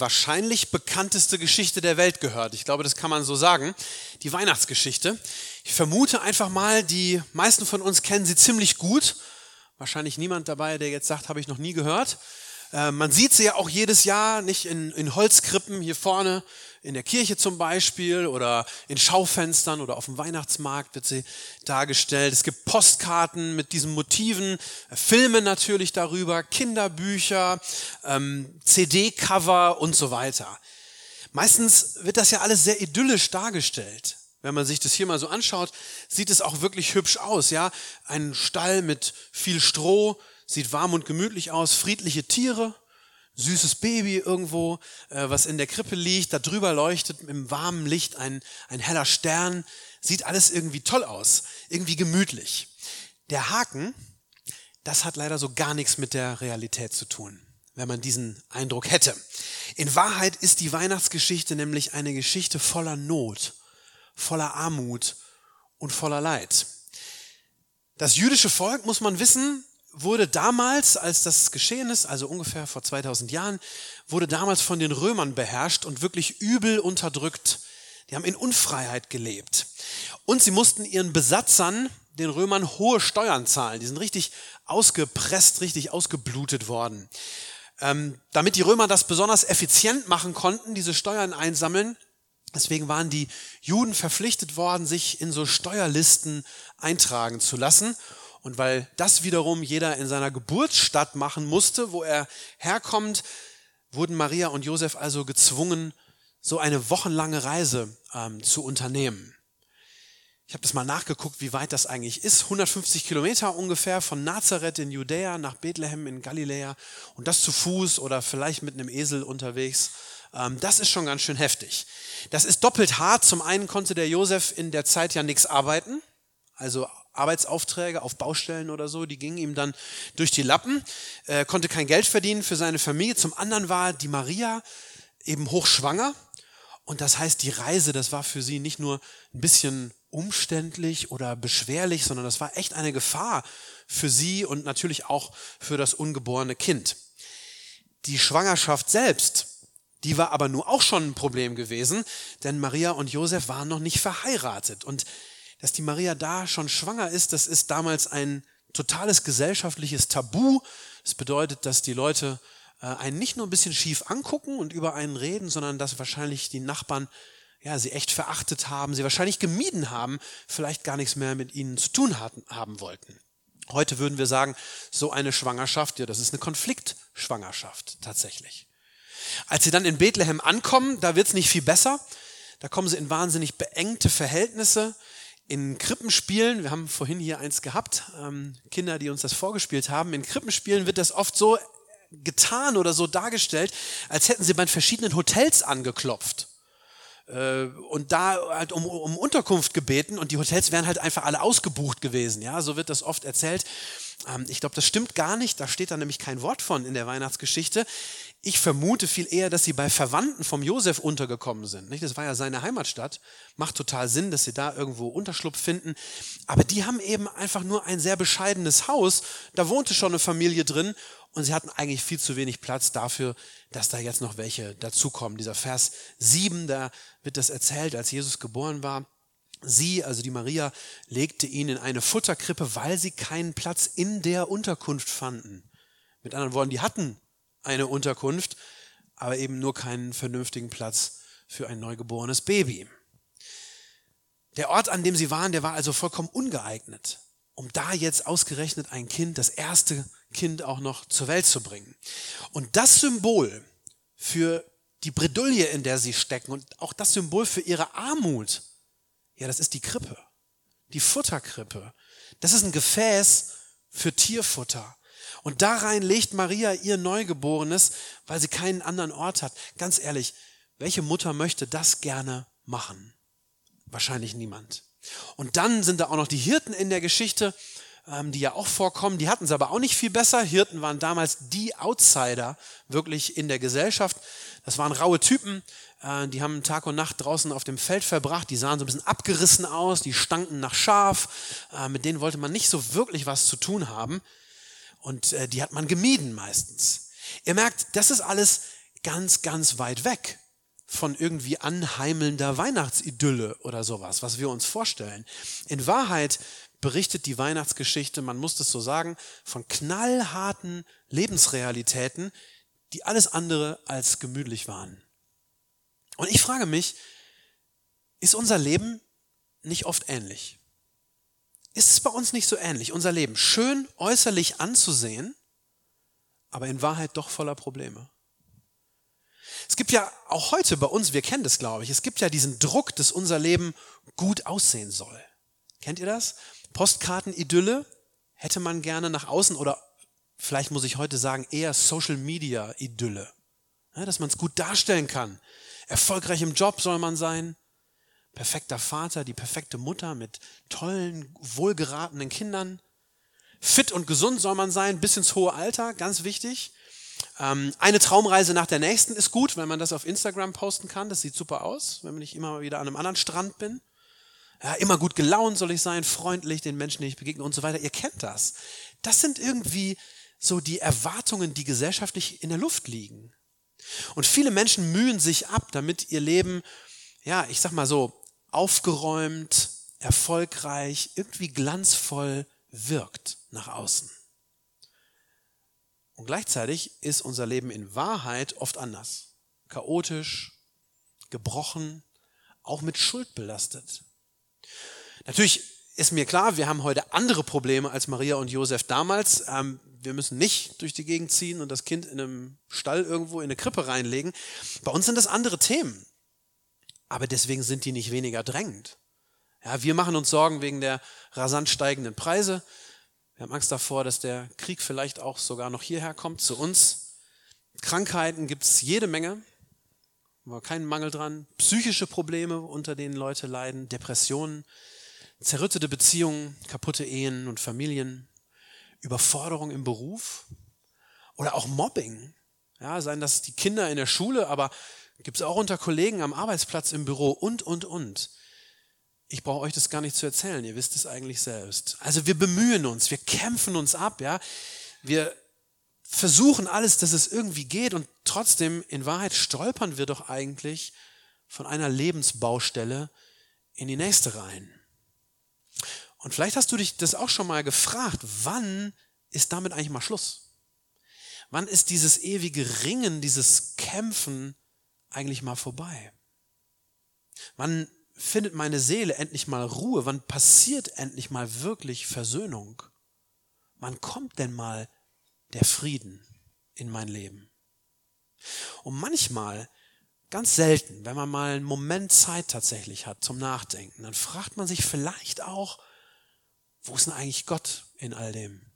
Wahrscheinlich bekannteste Geschichte der Welt gehört. Ich glaube, das kann man so sagen. Die Weihnachtsgeschichte. Ich vermute einfach mal, die meisten von uns kennen sie ziemlich gut. Wahrscheinlich niemand dabei, der jetzt sagt, habe ich noch nie gehört. Äh, man sieht sie ja auch jedes Jahr, nicht in, in Holzkrippen hier vorne, in der Kirche zum Beispiel oder in Schaufenstern oder auf dem Weihnachtsmarkt wird sie dargestellt. Es gibt Postkarten mit diesen Motiven, Filme natürlich darüber, Kinderbücher, ähm, CD-Cover und so weiter. Meistens wird das ja alles sehr idyllisch dargestellt. Wenn man sich das hier mal so anschaut, sieht es auch wirklich hübsch aus, ja? Ein Stall mit viel Stroh, sieht warm und gemütlich aus, friedliche Tiere, süßes Baby irgendwo, äh, was in der Krippe liegt, da drüber leuchtet im warmen Licht ein, ein heller Stern, sieht alles irgendwie toll aus, irgendwie gemütlich. Der Haken, das hat leider so gar nichts mit der Realität zu tun, wenn man diesen Eindruck hätte. In Wahrheit ist die Weihnachtsgeschichte nämlich eine Geschichte voller Not, voller Armut und voller Leid. Das jüdische Volk, muss man wissen, wurde damals, als das geschehen ist, also ungefähr vor 2000 Jahren, wurde damals von den Römern beherrscht und wirklich übel unterdrückt. Die haben in Unfreiheit gelebt. Und sie mussten ihren Besatzern, den Römern, hohe Steuern zahlen. Die sind richtig ausgepresst, richtig ausgeblutet worden. Ähm, damit die Römer das besonders effizient machen konnten, diese Steuern einsammeln, deswegen waren die Juden verpflichtet worden, sich in so Steuerlisten eintragen zu lassen. Und weil das wiederum jeder in seiner Geburtsstadt machen musste, wo er herkommt, wurden Maria und Josef also gezwungen, so eine wochenlange Reise ähm, zu unternehmen. Ich habe das mal nachgeguckt, wie weit das eigentlich ist. 150 Kilometer ungefähr von Nazareth in Judäa nach Bethlehem in Galiläa und das zu Fuß oder vielleicht mit einem Esel unterwegs. Ähm, das ist schon ganz schön heftig. Das ist doppelt hart. Zum einen konnte der Josef in der Zeit ja nichts arbeiten, also Arbeitsaufträge auf Baustellen oder so, die gingen ihm dann durch die Lappen, äh, konnte kein Geld verdienen für seine Familie. Zum anderen war die Maria eben hochschwanger und das heißt, die Reise, das war für sie nicht nur ein bisschen umständlich oder beschwerlich, sondern das war echt eine Gefahr für sie und natürlich auch für das ungeborene Kind. Die Schwangerschaft selbst, die war aber nur auch schon ein Problem gewesen, denn Maria und Josef waren noch nicht verheiratet und dass die Maria da schon schwanger ist, das ist damals ein totales gesellschaftliches Tabu. Das bedeutet, dass die Leute äh, einen nicht nur ein bisschen schief angucken und über einen reden, sondern dass wahrscheinlich die Nachbarn ja, sie echt verachtet haben, sie wahrscheinlich gemieden haben, vielleicht gar nichts mehr mit ihnen zu tun hatten, haben wollten. Heute würden wir sagen, so eine Schwangerschaft, ja, das ist eine Konfliktschwangerschaft tatsächlich. Als sie dann in Bethlehem ankommen, da wird's nicht viel besser. Da kommen sie in wahnsinnig beengte Verhältnisse in Krippenspielen, wir haben vorhin hier eins gehabt, ähm, Kinder, die uns das vorgespielt haben, in Krippenspielen wird das oft so getan oder so dargestellt, als hätten sie bei verschiedenen Hotels angeklopft äh, und da halt um, um Unterkunft gebeten und die Hotels wären halt einfach alle ausgebucht gewesen. Ja, so wird das oft erzählt. Ähm, ich glaube, das stimmt gar nicht. Da steht da nämlich kein Wort von in der Weihnachtsgeschichte. Ich vermute viel eher, dass sie bei Verwandten vom Josef untergekommen sind. Nicht? Das war ja seine Heimatstadt. Macht total Sinn, dass sie da irgendwo Unterschlupf finden. Aber die haben eben einfach nur ein sehr bescheidenes Haus. Da wohnte schon eine Familie drin und sie hatten eigentlich viel zu wenig Platz dafür, dass da jetzt noch welche dazukommen. Dieser Vers 7, da wird das erzählt, als Jesus geboren war. Sie, also die Maria, legte ihn in eine Futterkrippe, weil sie keinen Platz in der Unterkunft fanden. Mit anderen Worten, die hatten eine Unterkunft, aber eben nur keinen vernünftigen Platz für ein neugeborenes Baby. Der Ort, an dem sie waren, der war also vollkommen ungeeignet, um da jetzt ausgerechnet ein Kind, das erste Kind auch noch zur Welt zu bringen. Und das Symbol für die Bredouille, in der sie stecken und auch das Symbol für ihre Armut, ja, das ist die Krippe, die Futterkrippe. Das ist ein Gefäß für Tierfutter. Und da rein legt Maria ihr Neugeborenes, weil sie keinen anderen Ort hat. Ganz ehrlich, welche Mutter möchte das gerne machen? Wahrscheinlich niemand. Und dann sind da auch noch die Hirten in der Geschichte, ähm, die ja auch vorkommen. Die hatten es aber auch nicht viel besser. Hirten waren damals die Outsider wirklich in der Gesellschaft. Das waren raue Typen, äh, die haben Tag und Nacht draußen auf dem Feld verbracht. Die sahen so ein bisschen abgerissen aus, die stanken nach Schaf. Äh, mit denen wollte man nicht so wirklich was zu tun haben. Und äh, die hat man gemieden meistens. Ihr merkt, das ist alles ganz, ganz weit weg von irgendwie anheimelnder Weihnachtsidylle oder sowas, was wir uns vorstellen. In Wahrheit berichtet die Weihnachtsgeschichte, man muss das so sagen, von knallharten Lebensrealitäten, die alles andere als gemütlich waren. Und ich frage mich, ist unser Leben nicht oft ähnlich? Ist es bei uns nicht so ähnlich, unser Leben schön äußerlich anzusehen, aber in Wahrheit doch voller Probleme? Es gibt ja auch heute bei uns, wir kennen das, glaube ich, es gibt ja diesen Druck, dass unser Leben gut aussehen soll. Kennt ihr das? Postkarten-Idylle hätte man gerne nach außen oder vielleicht muss ich heute sagen, eher Social-Media-Idylle. Dass man es gut darstellen kann. Erfolgreich im Job soll man sein. Perfekter Vater, die perfekte Mutter mit tollen, wohlgeratenen Kindern. Fit und gesund soll man sein, bis ins hohe Alter, ganz wichtig. Ähm, eine Traumreise nach der nächsten ist gut, wenn man das auf Instagram posten kann. Das sieht super aus, wenn ich immer wieder an einem anderen Strand bin. Ja, immer gut gelaunt soll ich sein, freundlich den Menschen, die ich begegne und so weiter. Ihr kennt das. Das sind irgendwie so die Erwartungen, die gesellschaftlich in der Luft liegen. Und viele Menschen mühen sich ab, damit ihr Leben, ja, ich sag mal so, aufgeräumt, erfolgreich, irgendwie glanzvoll wirkt nach außen. Und gleichzeitig ist unser Leben in Wahrheit oft anders. Chaotisch, gebrochen, auch mit Schuld belastet. Natürlich ist mir klar, wir haben heute andere Probleme als Maria und Josef damals. Ähm, wir müssen nicht durch die Gegend ziehen und das Kind in einem Stall irgendwo in eine Krippe reinlegen. Bei uns sind das andere Themen. Aber deswegen sind die nicht weniger drängend. Ja, wir machen uns Sorgen wegen der rasant steigenden Preise. Wir haben Angst davor, dass der Krieg vielleicht auch sogar noch hierher kommt zu uns. Krankheiten gibt es jede Menge, war kein Mangel dran. Psychische Probleme, unter denen Leute leiden, Depressionen, zerrüttete Beziehungen, kaputte Ehen und Familien, Überforderung im Beruf oder auch Mobbing. Ja, seien das die Kinder in der Schule, aber gibt es auch unter Kollegen am Arbeitsplatz im Büro und, und, und. Ich brauche euch das gar nicht zu erzählen, ihr wisst es eigentlich selbst. Also wir bemühen uns, wir kämpfen uns ab, ja. Wir versuchen alles, dass es irgendwie geht und trotzdem in Wahrheit stolpern wir doch eigentlich von einer Lebensbaustelle in die nächste rein. Und vielleicht hast du dich das auch schon mal gefragt, wann ist damit eigentlich mal Schluss? Wann ist dieses ewige Ringen, dieses Kämpfen eigentlich mal vorbei? Wann findet meine Seele endlich mal Ruhe? Wann passiert endlich mal wirklich Versöhnung? Wann kommt denn mal der Frieden in mein Leben? Und manchmal, ganz selten, wenn man mal einen Moment Zeit tatsächlich hat zum Nachdenken, dann fragt man sich vielleicht auch, wo ist denn eigentlich Gott in all dem?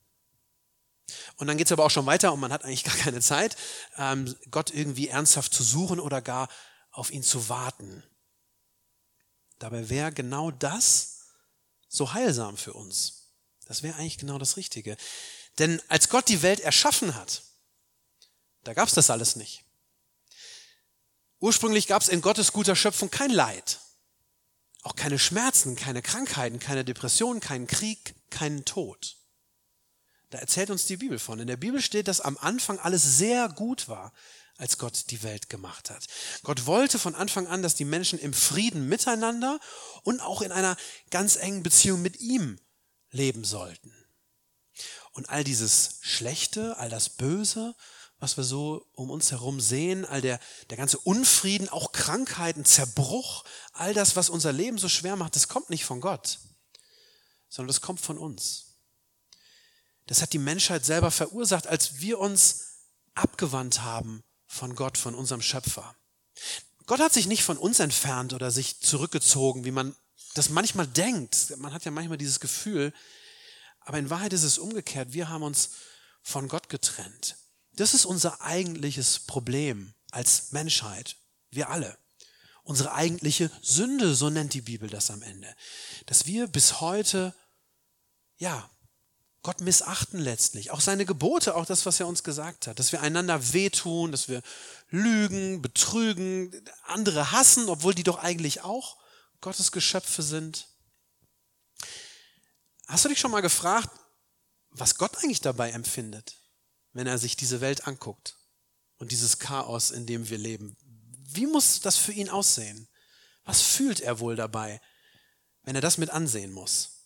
Und dann geht es aber auch schon weiter und man hat eigentlich gar keine Zeit, ähm, Gott irgendwie ernsthaft zu suchen oder gar auf ihn zu warten. Dabei wäre genau das so heilsam für uns. Das wäre eigentlich genau das Richtige. Denn als Gott die Welt erschaffen hat, da gab es das alles nicht. Ursprünglich gab es in Gottes guter Schöpfung kein Leid, auch keine Schmerzen, keine Krankheiten, keine Depressionen, keinen Krieg, keinen Tod. Da erzählt uns die Bibel von. In der Bibel steht, dass am Anfang alles sehr gut war als Gott die Welt gemacht hat. Gott wollte von Anfang an, dass die Menschen im Frieden miteinander und auch in einer ganz engen Beziehung mit ihm leben sollten. Und all dieses Schlechte, all das Böse, was wir so um uns herum sehen, all der, der ganze Unfrieden, auch Krankheiten, Zerbruch, all das, was unser Leben so schwer macht, das kommt nicht von Gott, sondern das kommt von uns. Das hat die Menschheit selber verursacht, als wir uns abgewandt haben von Gott, von unserem Schöpfer. Gott hat sich nicht von uns entfernt oder sich zurückgezogen, wie man das manchmal denkt. Man hat ja manchmal dieses Gefühl, aber in Wahrheit ist es umgekehrt. Wir haben uns von Gott getrennt. Das ist unser eigentliches Problem als Menschheit. Wir alle. Unsere eigentliche Sünde, so nennt die Bibel das am Ende. Dass wir bis heute, ja, Gott missachten letztlich. Auch seine Gebote, auch das, was er uns gesagt hat. Dass wir einander wehtun, dass wir lügen, betrügen, andere hassen, obwohl die doch eigentlich auch Gottes Geschöpfe sind. Hast du dich schon mal gefragt, was Gott eigentlich dabei empfindet, wenn er sich diese Welt anguckt und dieses Chaos, in dem wir leben? Wie muss das für ihn aussehen? Was fühlt er wohl dabei, wenn er das mit ansehen muss?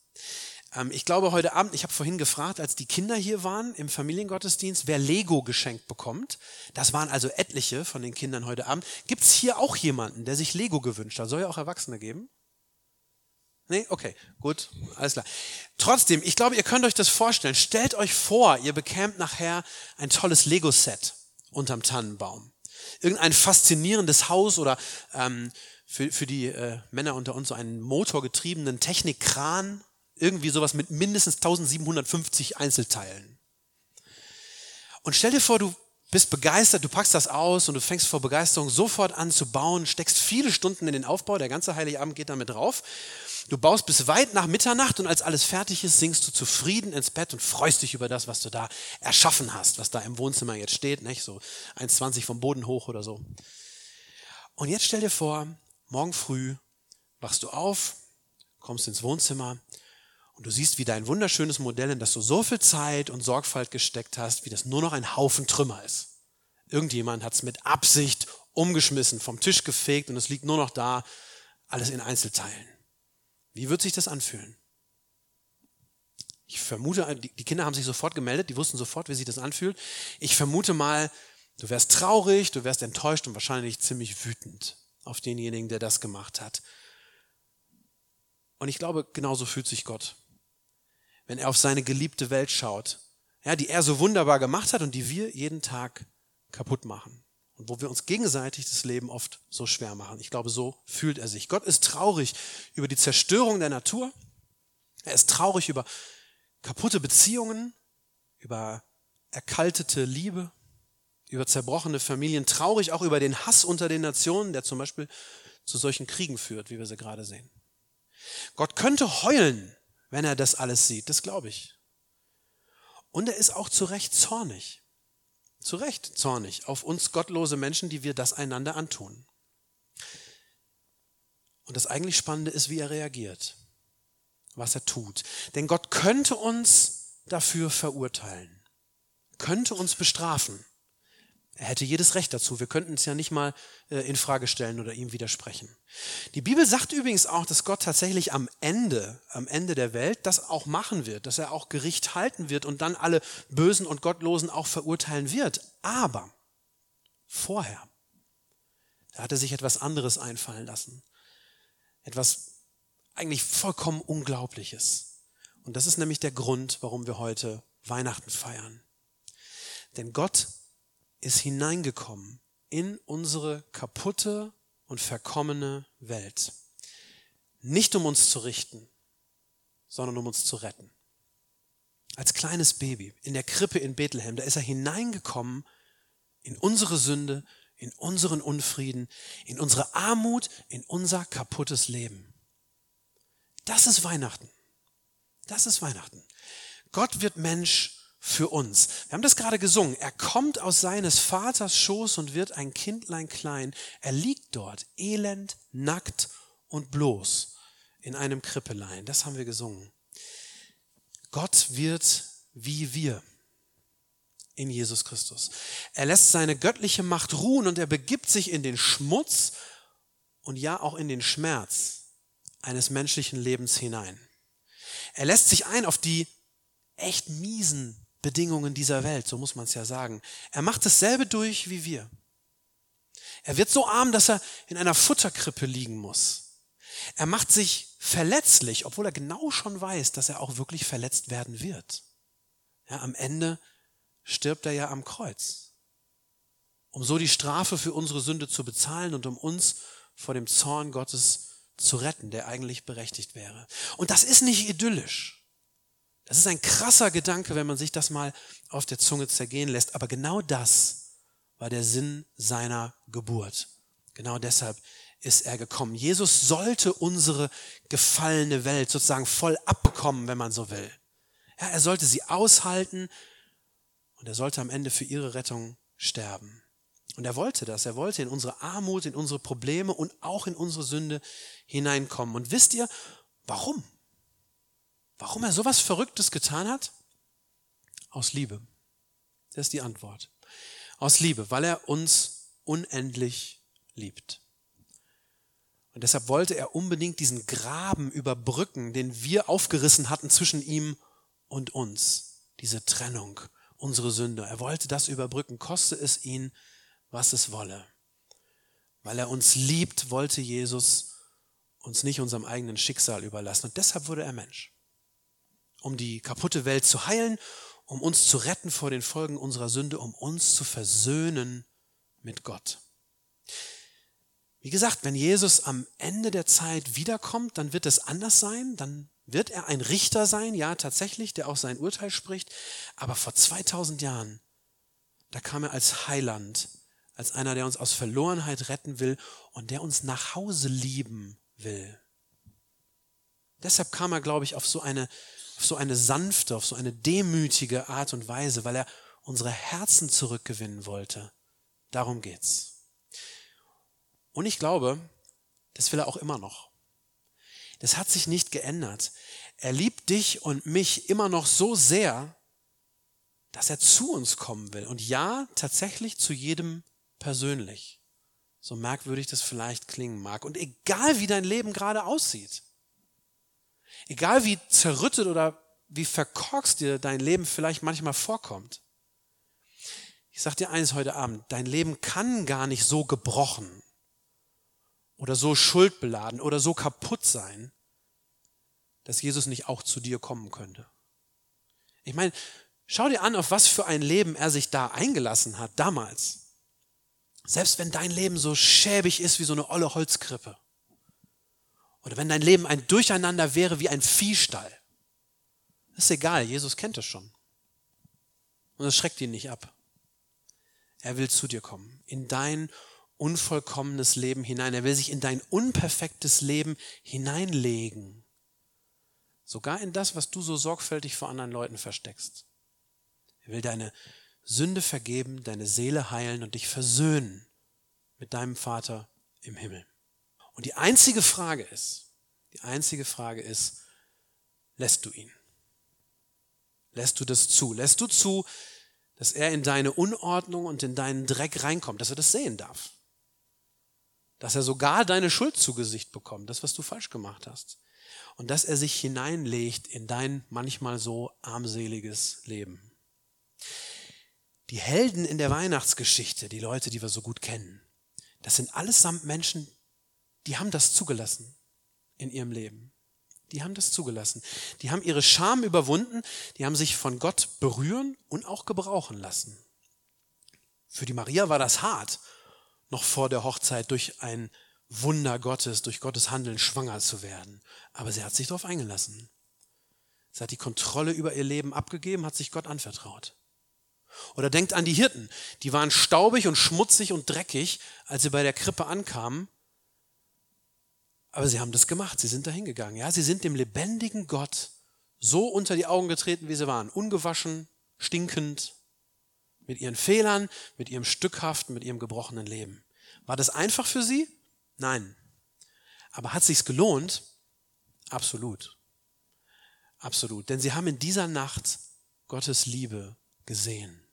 Ähm, ich glaube, heute Abend, ich habe vorhin gefragt, als die Kinder hier waren im Familiengottesdienst, wer Lego geschenkt bekommt. Das waren also etliche von den Kindern heute Abend. Gibt es hier auch jemanden, der sich Lego gewünscht hat? Soll ja auch Erwachsene geben? Nee? Okay, gut, alles klar. Trotzdem, ich glaube, ihr könnt euch das vorstellen. Stellt euch vor, ihr bekämt nachher ein tolles Lego-Set unterm Tannenbaum. Irgendein faszinierendes Haus oder ähm, für, für die äh, Männer unter uns so einen motorgetriebenen Technikkran irgendwie sowas mit mindestens 1750 Einzelteilen. Und stell dir vor, du bist begeistert, du packst das aus und du fängst vor Begeisterung sofort an zu bauen, steckst viele Stunden in den Aufbau, der ganze Heiligabend geht damit drauf. Du baust bis weit nach Mitternacht und als alles fertig ist, singst du zufrieden ins Bett und freust dich über das, was du da erschaffen hast, was da im Wohnzimmer jetzt steht, nicht? so 1,20 vom Boden hoch oder so. Und jetzt stell dir vor, morgen früh wachst du auf, kommst ins Wohnzimmer und du siehst, wie dein wunderschönes Modell, in das du so viel Zeit und Sorgfalt gesteckt hast, wie das nur noch ein Haufen Trümmer ist. Irgendjemand hat es mit Absicht umgeschmissen, vom Tisch gefegt und es liegt nur noch da, alles in Einzelteilen. Wie wird sich das anfühlen? Ich vermute, die Kinder haben sich sofort gemeldet, die wussten sofort, wie sich das anfühlt. Ich vermute mal, du wärst traurig, du wärst enttäuscht und wahrscheinlich ziemlich wütend auf denjenigen, der das gemacht hat. Und ich glaube, genauso fühlt sich Gott wenn er auf seine geliebte Welt schaut, ja, die er so wunderbar gemacht hat und die wir jeden Tag kaputt machen. Und wo wir uns gegenseitig das Leben oft so schwer machen. Ich glaube, so fühlt er sich. Gott ist traurig über die Zerstörung der Natur. Er ist traurig über kaputte Beziehungen, über erkaltete Liebe, über zerbrochene Familien, traurig auch über den Hass unter den Nationen, der zum Beispiel zu solchen Kriegen führt, wie wir sie gerade sehen. Gott könnte heulen wenn er das alles sieht. Das glaube ich. Und er ist auch zu Recht zornig. Zu Recht zornig auf uns gottlose Menschen, die wir das einander antun. Und das eigentlich Spannende ist, wie er reagiert, was er tut. Denn Gott könnte uns dafür verurteilen, könnte uns bestrafen. Er hätte jedes Recht dazu. Wir könnten es ja nicht mal äh, in Frage stellen oder ihm widersprechen. Die Bibel sagt übrigens auch, dass Gott tatsächlich am Ende, am Ende der Welt das auch machen wird, dass er auch Gericht halten wird und dann alle Bösen und Gottlosen auch verurteilen wird. Aber vorher, da hat er sich etwas anderes einfallen lassen. Etwas eigentlich vollkommen Unglaubliches. Und das ist nämlich der Grund, warum wir heute Weihnachten feiern. Denn Gott ist hineingekommen in unsere kaputte und verkommene Welt. Nicht um uns zu richten, sondern um uns zu retten. Als kleines Baby in der Krippe in Bethlehem, da ist er hineingekommen in unsere Sünde, in unseren Unfrieden, in unsere Armut, in unser kaputtes Leben. Das ist Weihnachten. Das ist Weihnachten. Gott wird Mensch für uns. Wir haben das gerade gesungen. Er kommt aus seines Vaters Schoß und wird ein Kindlein klein. Er liegt dort, elend, nackt und bloß in einem Krippelein. Das haben wir gesungen. Gott wird wie wir in Jesus Christus. Er lässt seine göttliche Macht ruhen und er begibt sich in den Schmutz und ja auch in den Schmerz eines menschlichen Lebens hinein. Er lässt sich ein auf die echt miesen Bedingungen dieser Welt, so muss man es ja sagen. Er macht dasselbe durch wie wir. Er wird so arm, dass er in einer Futterkrippe liegen muss. Er macht sich verletzlich, obwohl er genau schon weiß, dass er auch wirklich verletzt werden wird. Ja, am Ende stirbt er ja am Kreuz, um so die Strafe für unsere Sünde zu bezahlen und um uns vor dem Zorn Gottes zu retten, der eigentlich berechtigt wäre. Und das ist nicht idyllisch. Das ist ein krasser Gedanke, wenn man sich das mal auf der Zunge zergehen lässt. Aber genau das war der Sinn seiner Geburt. Genau deshalb ist er gekommen. Jesus sollte unsere gefallene Welt sozusagen voll abbekommen, wenn man so will. Ja, er sollte sie aushalten und er sollte am Ende für ihre Rettung sterben. Und er wollte das. Er wollte in unsere Armut, in unsere Probleme und auch in unsere Sünde hineinkommen. Und wisst ihr, warum? Warum er sowas Verrücktes getan hat? Aus Liebe. Das ist die Antwort. Aus Liebe, weil er uns unendlich liebt. Und deshalb wollte er unbedingt diesen Graben überbrücken, den wir aufgerissen hatten zwischen ihm und uns. Diese Trennung, unsere Sünde. Er wollte das überbrücken, koste es ihn, was es wolle. Weil er uns liebt, wollte Jesus uns nicht unserem eigenen Schicksal überlassen. Und deshalb wurde er Mensch. Um die kaputte Welt zu heilen, um uns zu retten vor den Folgen unserer Sünde, um uns zu versöhnen mit Gott. Wie gesagt, wenn Jesus am Ende der Zeit wiederkommt, dann wird es anders sein, dann wird er ein Richter sein, ja tatsächlich, der auch sein Urteil spricht, aber vor 2000 Jahren, da kam er als Heiland, als einer, der uns aus Verlorenheit retten will und der uns nach Hause lieben will. Deshalb kam er, glaube ich, auf so eine, auf so eine sanfte, auf so eine demütige Art und Weise, weil er unsere Herzen zurückgewinnen wollte. Darum geht's. Und ich glaube, das will er auch immer noch. Das hat sich nicht geändert. Er liebt dich und mich immer noch so sehr, dass er zu uns kommen will. Und ja, tatsächlich zu jedem persönlich. So merkwürdig das vielleicht klingen mag. Und egal wie dein Leben gerade aussieht, egal wie zerrüttet oder wie verkorkst dir dein Leben vielleicht manchmal vorkommt, ich sag dir eines heute Abend, dein Leben kann gar nicht so gebrochen oder so schuldbeladen oder so kaputt sein, dass Jesus nicht auch zu dir kommen könnte. Ich meine, schau dir an, auf was für ein Leben er sich da eingelassen hat damals. Selbst wenn dein Leben so schäbig ist wie so eine olle Holzkrippe. Oder wenn dein Leben ein Durcheinander wäre wie ein Viehstall. ist egal, Jesus kennt es schon. Und es schreckt ihn nicht ab. Er will zu dir kommen, in dein unvollkommenes Leben hinein. Er will sich in dein unperfektes Leben hineinlegen. Sogar in das, was du so sorgfältig vor anderen Leuten versteckst. Er will deine Sünde vergeben, deine Seele heilen und dich versöhnen mit deinem Vater im Himmel. Und die einzige Frage ist, die einzige Frage ist, lässt du ihn? Lässt du das zu? Lässt du zu, dass er in deine Unordnung und in deinen Dreck reinkommt, dass er das sehen darf? dass er sogar deine Schuld zu Gesicht bekommt, das, was du falsch gemacht hast. Und dass er sich hineinlegt in dein manchmal so armseliges Leben. Die Helden in der Weihnachtsgeschichte, die Leute, die wir so gut kennen, das sind allesamt Menschen, die haben das zugelassen in ihrem Leben. Die haben das zugelassen. Die haben ihre Scham überwunden, die haben sich von Gott berühren und auch gebrauchen lassen. Für die Maria war das hart noch vor der Hochzeit durch ein Wunder Gottes, durch Gottes Handeln schwanger zu werden. Aber sie hat sich darauf eingelassen. Sie hat die Kontrolle über ihr Leben abgegeben, hat sich Gott anvertraut. Oder denkt an die Hirten, die waren staubig und schmutzig und dreckig, als sie bei der Krippe ankamen. Aber sie haben das gemacht, sie sind dahin gegangen. Ja, sie sind dem lebendigen Gott so unter die Augen getreten, wie sie waren. Ungewaschen, stinkend, mit ihren Fehlern, mit ihrem Stückhaften, mit ihrem gebrochenen Leben. War das einfach für sie? Nein. Aber hat sich's gelohnt? Absolut. Absolut. Denn sie haben in dieser Nacht Gottes Liebe gesehen.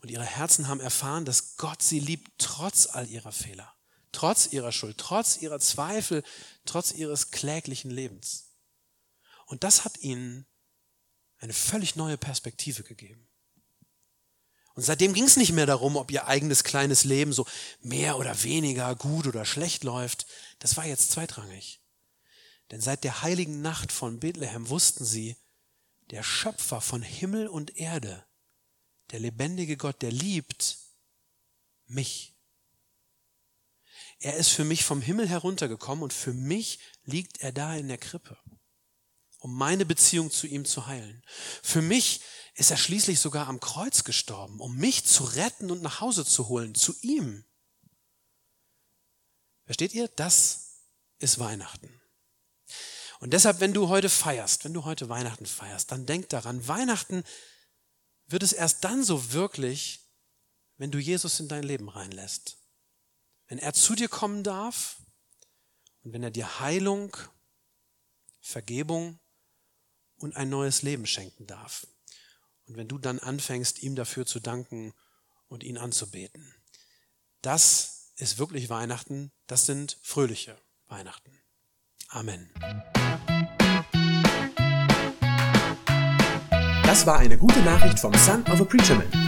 Und ihre Herzen haben erfahren, dass Gott sie liebt, trotz all ihrer Fehler, trotz ihrer Schuld, trotz ihrer Zweifel, trotz ihres kläglichen Lebens. Und das hat ihnen eine völlig neue Perspektive gegeben. Und seitdem ging es nicht mehr darum, ob ihr eigenes kleines Leben so mehr oder weniger gut oder schlecht läuft. Das war jetzt zweitrangig. Denn seit der heiligen Nacht von Bethlehem wussten sie, der Schöpfer von Himmel und Erde, der lebendige Gott, der liebt mich. Er ist für mich vom Himmel heruntergekommen und für mich liegt er da in der Krippe. um meine Beziehung zu ihm zu heilen. Für mich ist er schließlich sogar am Kreuz gestorben, um mich zu retten und nach Hause zu holen, zu ihm. Versteht ihr? Das ist Weihnachten. Und deshalb, wenn du heute feierst, wenn du heute Weihnachten feierst, dann denk daran, Weihnachten wird es erst dann so wirklich, wenn du Jesus in dein Leben reinlässt. Wenn er zu dir kommen darf und wenn er dir Heilung, Vergebung und ein neues Leben schenken darf. Und wenn du dann anfängst, ihm dafür zu danken und ihn anzubeten. Das ist wirklich Weihnachten, das sind fröhliche Weihnachten. Amen. Das war eine gute Nachricht vom Son of a Preacher Man.